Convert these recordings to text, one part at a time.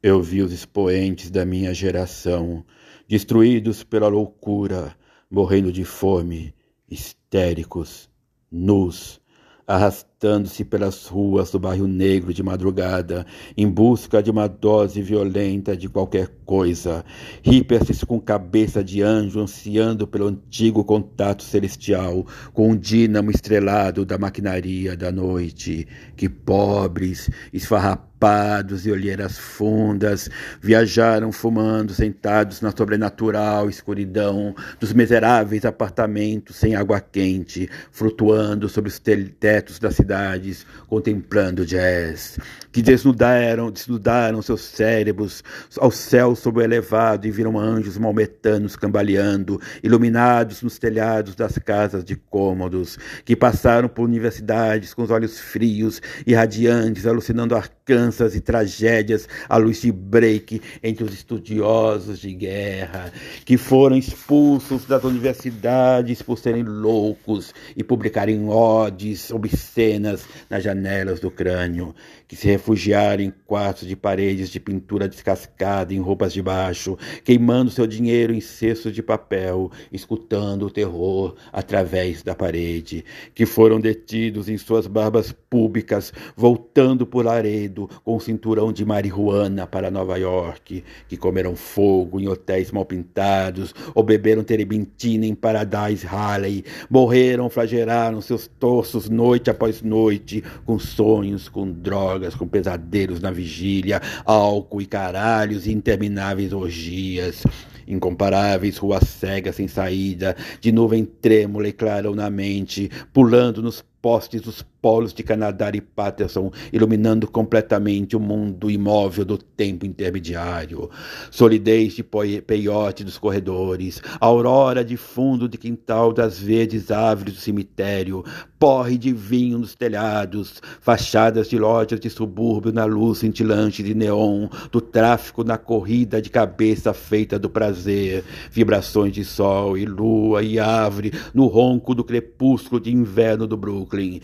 Eu vi os expoentes da minha geração, destruídos pela loucura, morrendo de fome, histéricos, nus, arrastando-se pelas ruas do bairro negro de madrugada, em busca de uma dose violenta de qualquer coisa. Hippias com cabeça de anjo, ansiando pelo antigo contato celestial com o dínamo estrelado da maquinaria da noite. Que pobres, esfarrapados e olheiras fundas, viajaram fumando, sentados na sobrenatural escuridão dos miseráveis apartamentos sem água quente, flutuando sobre os tetos das cidades, contemplando jazz, que desnudaram, desnudaram seus cérebros ao céu sob o elevado e viram anjos maometanos cambaleando, iluminados nos telhados das casas de cômodos, que passaram por universidades com os olhos frios e radiantes, alucinando arcanças e tragédias à luz de break entre os estudiosos de guerra, que foram expulsos das universidades por serem loucos e publicarem odes obscenas nas janelas do crânio, que se refugiaram em quartos de paredes de pintura descascada em roupas de baixo, queimando seu dinheiro em cestos de papel, escutando o terror através da parede, que foram detidos em suas barbas públicas, voltando por Laredo com um cinturão de marihuana para Nova York, que comeram fogo em hotéis mal pintados ou beberam terebintina em Paradise Halley, morreram, flagelaram seus torsos noite após noite, com sonhos, com drogas, com pesadelos na vigília, álcool e caralhos e intermináveis orgias incomparáveis ruas cegas sem saída, de nuvem trêmula e clarão na mente, pulando nos postes dos polos de Canadá e Patterson, iluminando completamente o mundo imóvel do tempo intermediário. Solidez de peiote dos corredores, aurora de fundo de quintal das verdes árvores do cemitério, porre de vinho nos telhados, fachadas de lojas de subúrbio na luz cintilante de neon, do tráfico na corrida de cabeça feita do prazer, vibrações de sol e lua e árvore no ronco do crepúsculo de inverno do Brooklyn,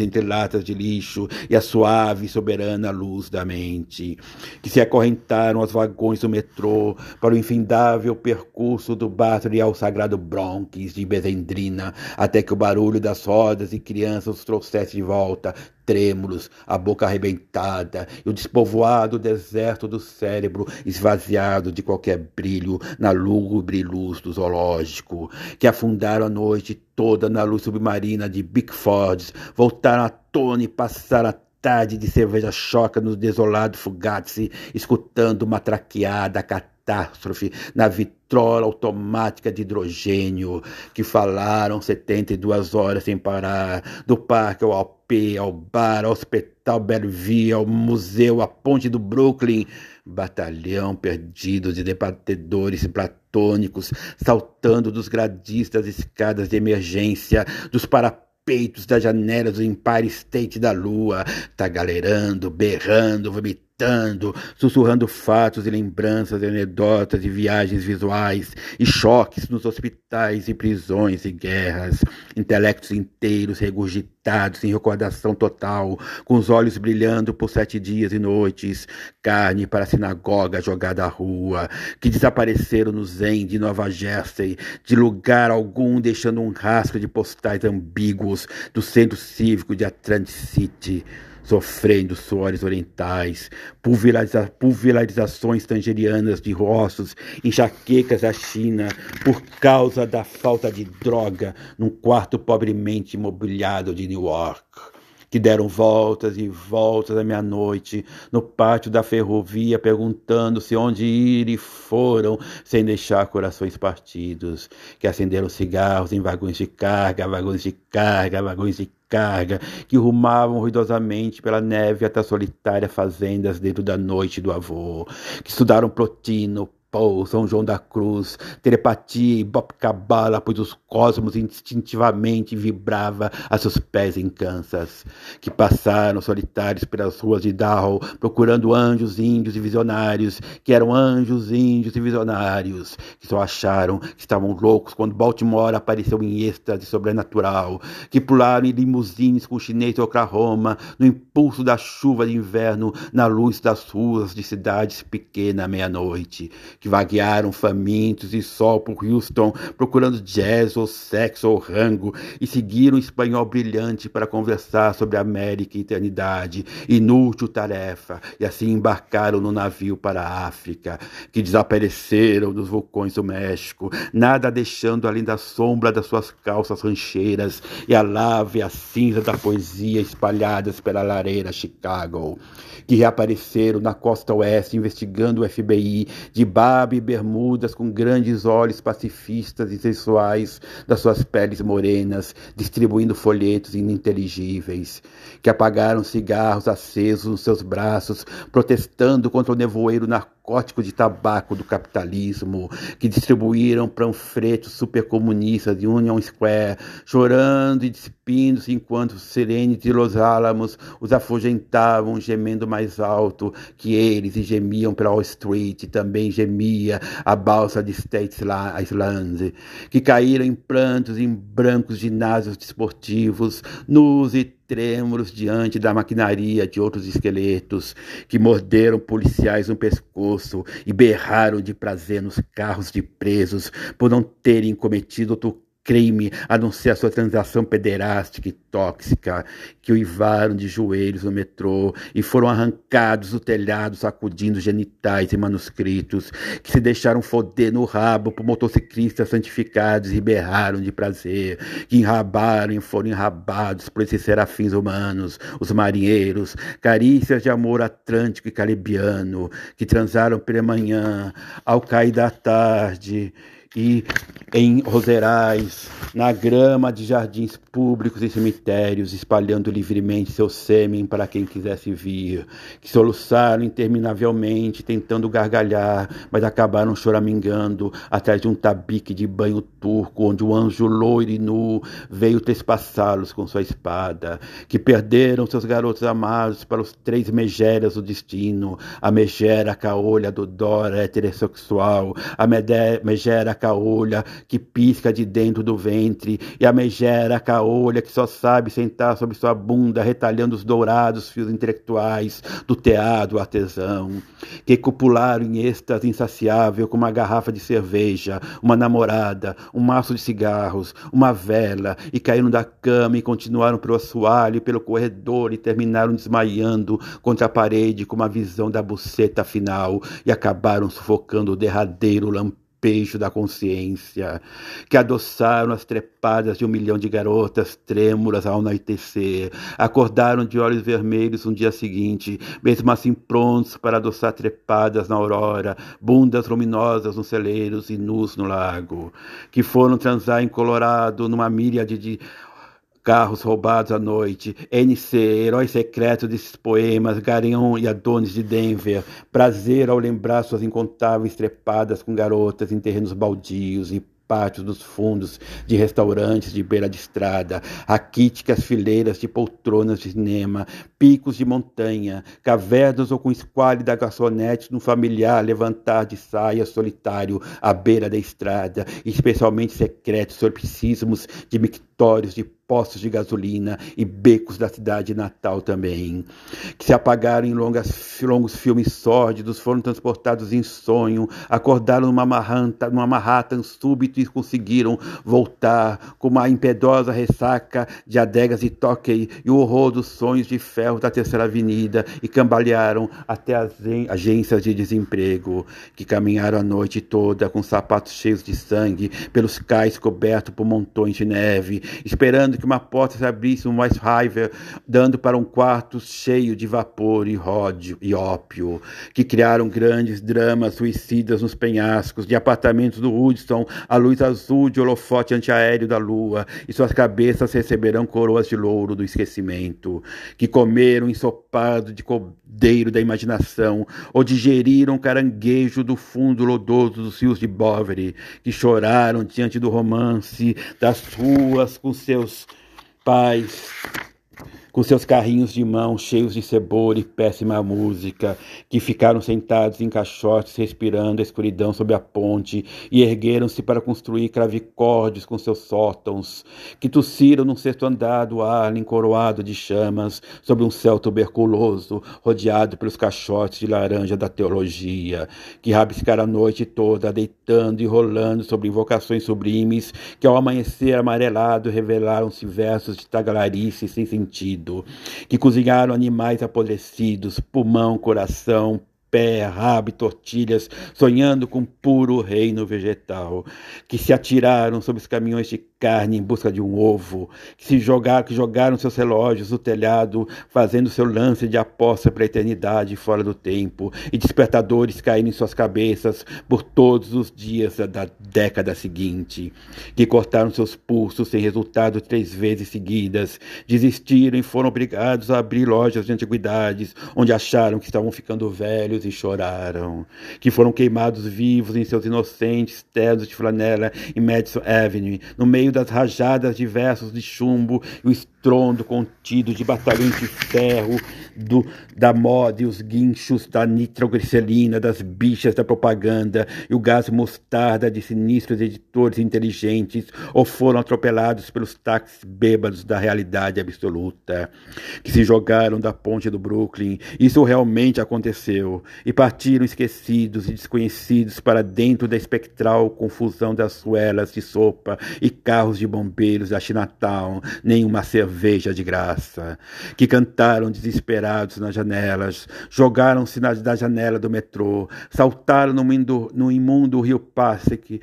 entre latas de lixo e a suave e soberana luz da mente, que se acorrentaram aos vagões do metrô para o infindável percurso do Battery ao sagrado Bronx de Bezendrina, até que o barulho das rodas e crianças os trouxesse de volta, trêmulos, a boca arrebentada e o despovoado deserto do cérebro esvaziado de qualquer brilho na lúgubre luz do zoológico, que afundaram a noite toda na luz submarina de Bickford, voltaram à tona e passaram a tarde de cerveja choca no desolado Fugazi, escutando uma traqueada catástrofe na vitrola automática de hidrogênio, que falaram 72 horas sem parar, do parque ao AP, ao bar, ao hospital Bellevue, ao museu, à ponte do Brooklyn, batalhão perdido de debatedores platônicos, saltando dos gradistas escadas de emergência, dos parapeitos peitos das janelas do Empire State da Lua, tagalerando, berrando, vomitando, sussurrando fatos e lembranças e anedotas de viagens visuais e choques nos hospitais e prisões e guerras, intelectos inteiros regurgitados em recordação total, com os olhos brilhando por sete dias e noites, carne para a sinagoga jogada à rua, que desapareceram no Zen de Nova Jersey, de lugar algum deixando um rastro de postais ambíguos do centro cívico de Atlantic City sofrendo suores orientais, pulveriza pulverizações tangerianas de rostos, enxaquecas da China por causa da falta de droga num quarto pobremente imobiliado de New York que deram voltas e voltas à meia-noite no pátio da ferrovia, perguntando-se onde ir e foram, sem deixar corações partidos, que acenderam cigarros em vagões de carga, vagões de carga, vagões de carga, que rumavam ruidosamente pela neve até solitárias fazendas dentro da noite do avô, que estudaram Plotino, Paul, São João da Cruz, telepatia e Bopcabala, pois os cosmos instintivamente vibrava a seus pés em Kansas, que passaram solitários pelas ruas de Dow, procurando anjos índios e visionários, que eram anjos índios e visionários, que só acharam que estavam loucos quando Baltimore apareceu em êxtase sobrenatural, que pularam em limusines com o chinês de Oklahoma, no impulso da chuva de inverno, na luz das ruas de cidades pequenas à meia-noite, que vaguearam famintos e sol por Houston, procurando jazz ou sexo ou rango, e seguiram o espanhol brilhante para conversar sobre América e eternidade, inútil tarefa, e assim embarcaram no navio para a África, que desapareceram dos vulcões do México, nada deixando além da sombra das suas calças rancheiras e a lava e a cinza da poesia espalhadas pela lareira Chicago, que reapareceram na costa oeste investigando o FBI de barba e bermudas com grandes olhos pacifistas e sensuais das suas peles morenas, distribuindo folhetos ininteligíveis, que apagaram cigarros acesos nos seus braços, protestando contra o nevoeiro narcótico de tabaco do capitalismo, que distribuíram panfletos supercomunistas de Union Square, chorando e despindo-se enquanto os serenes de Los Álamos os afugentavam, gemendo mais alto que eles, e gemiam pela Wall Street, e também gemia a balsa de States Island, que caíram em prantos em brancos ginásios desportivos, nus e trêmulos diante da maquinaria de outros esqueletos que morderam policiais no pescoço e berraram de prazer nos carros de presos por não terem cometido outro crime, a não ser a sua transação pederástica e tóxica, que uivaram de joelhos no metrô e foram arrancados do telhado sacudindo genitais e manuscritos, que se deixaram foder no rabo por motociclistas santificados e berraram de prazer, que enrabaram e foram enrabados por esses serafins humanos, os marinheiros, carícias de amor atlântico e caribiano, que transaram pela manhã, ao cair da tarde, e em roserais, na grama de jardins públicos e cemitérios, espalhando livremente seu sêmen para quem quisesse vir, que soluçaram interminavelmente, tentando gargalhar, mas acabaram choramingando atrás de um tabique de banho turco, onde o anjo loiro e nu veio trespassá-los com sua espada, que perderam seus garotos amados para os três megéras do destino, a megera caolha do Dora heterossexual, a megera caolha que pisca de dentro do ventre, e a megera caolha que só sabe sentar sobre sua bunda, retalhando os dourados fios intelectuais do teado artesão, que copularam em êxtase insaciável com uma garrafa de cerveja, uma namorada, um maço de cigarros, uma vela, e caíram da cama e continuaram pelo assoalho, pelo corredor e terminaram desmaiando contra a parede com uma visão da buceta final e acabaram sufocando o derradeiro despejo da consciência, que adoçaram as trepadas de um milhão de garotas trêmulas ao anoitecer, acordaram de olhos vermelhos no dia seguinte, mesmo assim prontos para adoçar trepadas na aurora, bundas luminosas nos celeiros e nus no lago, que foram transar em Colorado numa míriade de Carros roubados à noite, NC, herói secreto desses poemas, Garion e Adonis de Denver, prazer ao lembrar suas incontáveis trepadas com garotas em terrenos baldios e pátios dos fundos de restaurantes de beira de estrada, raquíticas fileiras de poltronas de cinema, picos de montanha, cavernas ou com esquálida garçonete no familiar levantar de saia solitário à beira da estrada, especialmente secretos solipsismos de mictórios de postos de gasolina e becos da cidade natal também, que se apagaram em longas, longos filmes sórdidos, foram transportados em sonho, acordaram numa Manhattan, numa Manhattan súbito e conseguiram voltar com uma impedosa ressaca de adegas e toquei e o horror dos sonhos de ferro da Terceira Avenida e cambalearam até as agências de desemprego, que caminharam a noite toda com sapatos cheios de sangue pelos cais cobertos por montões de neve, esperando que uma porta se abrisse um raiva, dando para um quarto cheio de vapor e e ópio, que criaram grandes dramas suicidas nos penhascos de apartamentos do Hudson, a luz azul de holofote antiaéreo da lua, e suas cabeças receberão coroas de louro do esquecimento, que comeram ensopado de hospedeiro da imaginação, ou digeriram caranguejo do fundo lodoso dos rios de Bovary, que choraram diante do romance das ruas com seus pais com seus carrinhos de mão cheios de cebola e péssima música, que ficaram sentados em caixotes respirando a escuridão sob a ponte e ergueram-se para construir cravicórdios com seus sótãos, que tossiram num sexto andar do ar encoroado de chamas sobre um céu tuberculoso, rodeado pelos caixotes de laranja da teologia, que rabiscaram a noite toda, deitando e rolando sobre invocações sublimes, que ao amanhecer amarelado revelaram-se versos de tagalarice sem sentido que cozinharam animais apodrecidos, pulmão, coração, pé, rabo e tortilhas, sonhando com puro reino vegetal, que se atiraram sobre os caminhões de carne em busca de um ovo, que se jogaram, que jogaram seus relógios no telhado, fazendo seu lance de aposta para a eternidade fora do tempo, e despertadores caíram em suas cabeças por todos os dias da década seguinte, que cortaram seus pulsos sem resultado três vezes seguidas, desistiram e foram obrigados a abrir lojas de antiguidades, onde acharam que estavam ficando velhos e choraram, que foram queimados vivos em seus inocentes ternos de flanela em Madison Avenue, no meio das rajadas diversas de chumbo e o estrondo contido de batalhões de ferro, do, da moda e os guinchos da nitroglicerina, das bichas da propaganda e o gás mostarda de sinistros editores inteligentes, ou foram atropelados pelos táxis bêbados da realidade absoluta, que se jogaram da ponte do Brooklyn. Isso realmente aconteceu, e partiram esquecidos e desconhecidos para dentro da espectral confusão das suelas de sopa e carros de bombeiros da Chinatown, nenhuma cerveja de graça, que cantaram desesperados nas janelas, jogaram-se da janela do metrô, saltaram no, no imundo rio Passek,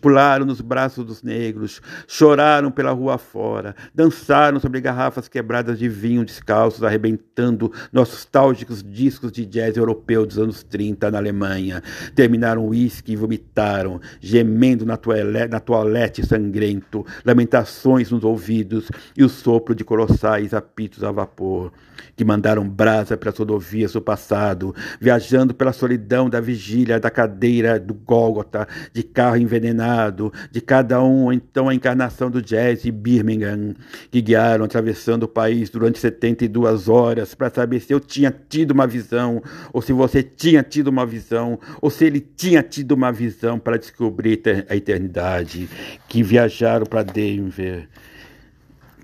pularam nos braços dos negros, choraram pela rua fora, dançaram sobre garrafas quebradas de vinho descalços, arrebentando nostálgicos discos de jazz europeu dos anos 30 na Alemanha, terminaram o uísque e vomitaram, gemendo na toalete, na toalete sangrento, lamentações nos ouvidos e o sopro de colossais apitos a vapor, que mandaram brasa para as rodovias do passado, viajando pela solidão da vigília da cadeira do Gólgota, de carro envenenado, de cada um, então a encarnação do jazz de Birmingham, que guiaram atravessando o país durante 72 horas para saber se eu tinha tido uma visão, ou se você tinha tido uma visão, ou se ele tinha tido uma visão para descobrir a eternidade, que viajaram para Denver,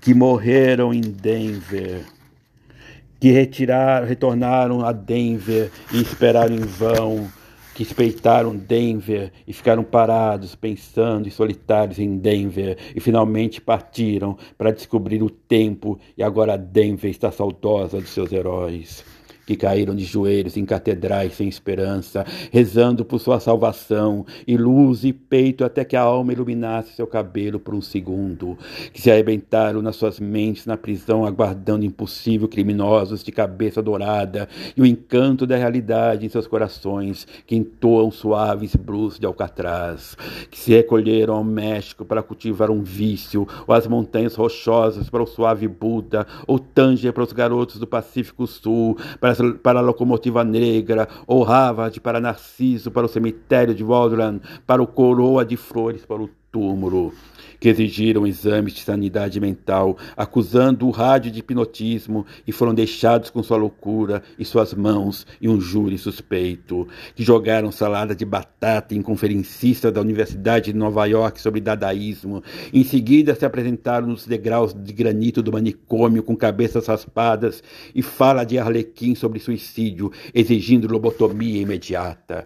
que morreram em Denver, que retiraram, retornaram a Denver e esperaram em vão, que espeitaram Denver e ficaram parados, pensando e solitários em Denver, e finalmente partiram para descobrir o tempo, e agora Denver está saudosa dos seus heróis que caíram de joelhos em catedrais sem esperança, rezando por sua salvação, e luz e peito até que a alma iluminasse seu cabelo por um segundo, que se arrebentaram nas suas mentes na prisão, aguardando impossível criminosos de cabeça dourada, e o encanto da realidade em seus corações, que entoam suaves blues de alcatraz, que se recolheram ao México para cultivar um vício, ou as montanhas rochosas para o suave Buda, ou Tanger para os garotos do Pacífico Sul, para para, a locomotiva negra, ou Harvard para Narciso, para o cemitério de Waldron, para o coroa de flores, para o túmulo que exigiram exames de sanidade mental, acusando o rádio de hipnotismo e foram deixados com sua loucura e suas mãos e um júri suspeito, que jogaram salada de batata em conferencistas da Universidade de Nova York sobre dadaísmo, em seguida se apresentaram nos degraus de granito do manicômio com cabeças raspadas e fala de Arlequim sobre suicídio, exigindo lobotomia imediata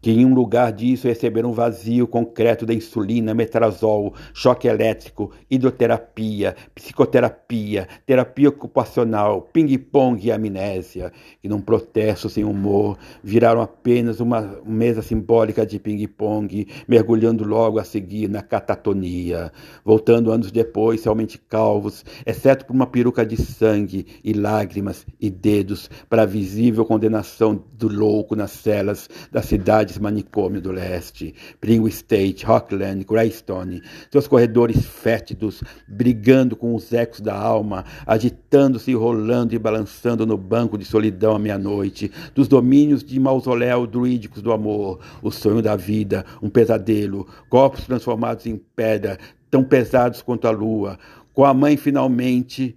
que em um lugar disso receberam um vazio concreto da insulina, metrazol, choque elétrico, hidroterapia, psicoterapia, terapia ocupacional, ping-pong e amnésia, e num protesto sem humor, viraram apenas uma mesa simbólica de ping-pong, mergulhando logo a seguir na catatonia, voltando anos depois, realmente calvos, exceto por uma peruca de sangue e lágrimas e dedos para a visível condenação do louco nas celas da cidade cidades manicômio do leste, Pringle State, Rockland, Greystone, seus corredores fétidos, brigando com os ecos da alma, agitando-se, rolando e balançando no banco de solidão à meia-noite, dos domínios de mausoléu druídicos do amor, o sonho da vida, um pesadelo, corpos transformados em pedra, tão pesados quanto a lua, com a mãe finalmente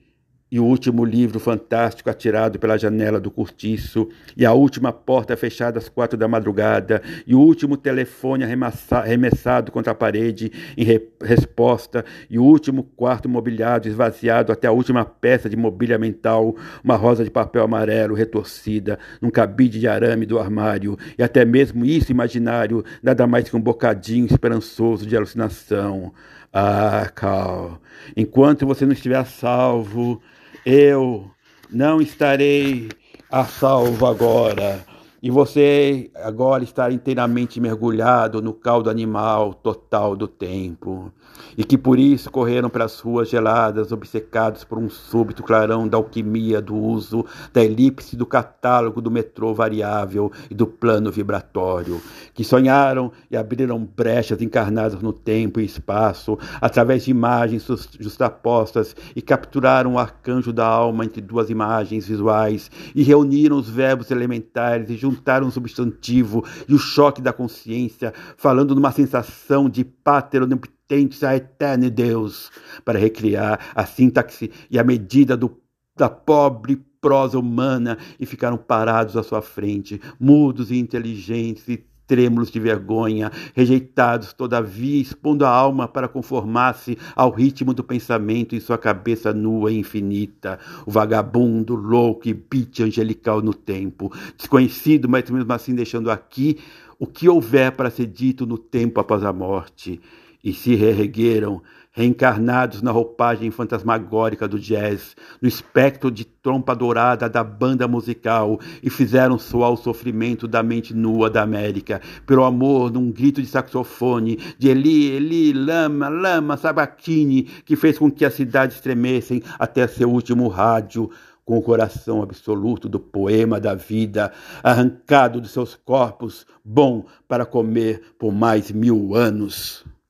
e o último livro fantástico atirado pela janela do cortiço, e a última porta fechada às quatro da madrugada, e o último telefone arremessado contra a parede em re resposta, e o último quarto mobiliado esvaziado até a última peça de mobília mental, uma rosa de papel amarelo retorcida num cabide de arame do armário, e até mesmo isso imaginário, nada mais que um bocadinho esperançoso de alucinação. Ah, Cal, enquanto você não estiver salvo, eu não estarei a salvo agora. E você agora está inteiramente mergulhado no caldo animal total do tempo. E que por isso correram para as ruas geladas, obcecados por um súbito clarão da alquimia do uso da elipse do catálogo do metrô variável e do plano vibratório. Que sonharam e abriram brechas encarnadas no tempo e espaço, através de imagens justapostas, e capturaram o arcanjo da alma entre duas imagens visuais, e reuniram os verbos elementares e juntaram o substantivo e o choque da consciência, falando numa sensação de pateroneptentes a eterno Deus, para recriar a sintaxe e a medida do, da pobre prosa humana e ficaram parados à sua frente, mudos e inteligentes e trêmulos de vergonha, rejeitados, todavia, expondo a alma para conformar-se ao ritmo do pensamento em sua cabeça nua e infinita, o vagabundo, louco e beat angelical no tempo, desconhecido, mas mesmo assim deixando aqui o que houver para ser dito no tempo após a morte, e se reergueram reencarnados na roupagem fantasmagórica do jazz, no espectro de trompa dourada da banda musical, e fizeram soar o sofrimento da mente nua da América, pelo amor num grito de saxofone, de Eli, Eli, Lama, Lama, Sabatini, que fez com que a cidade estremessem até seu último rádio, com o coração absoluto do poema da vida, arrancado de seus corpos, bom para comer por mais mil anos.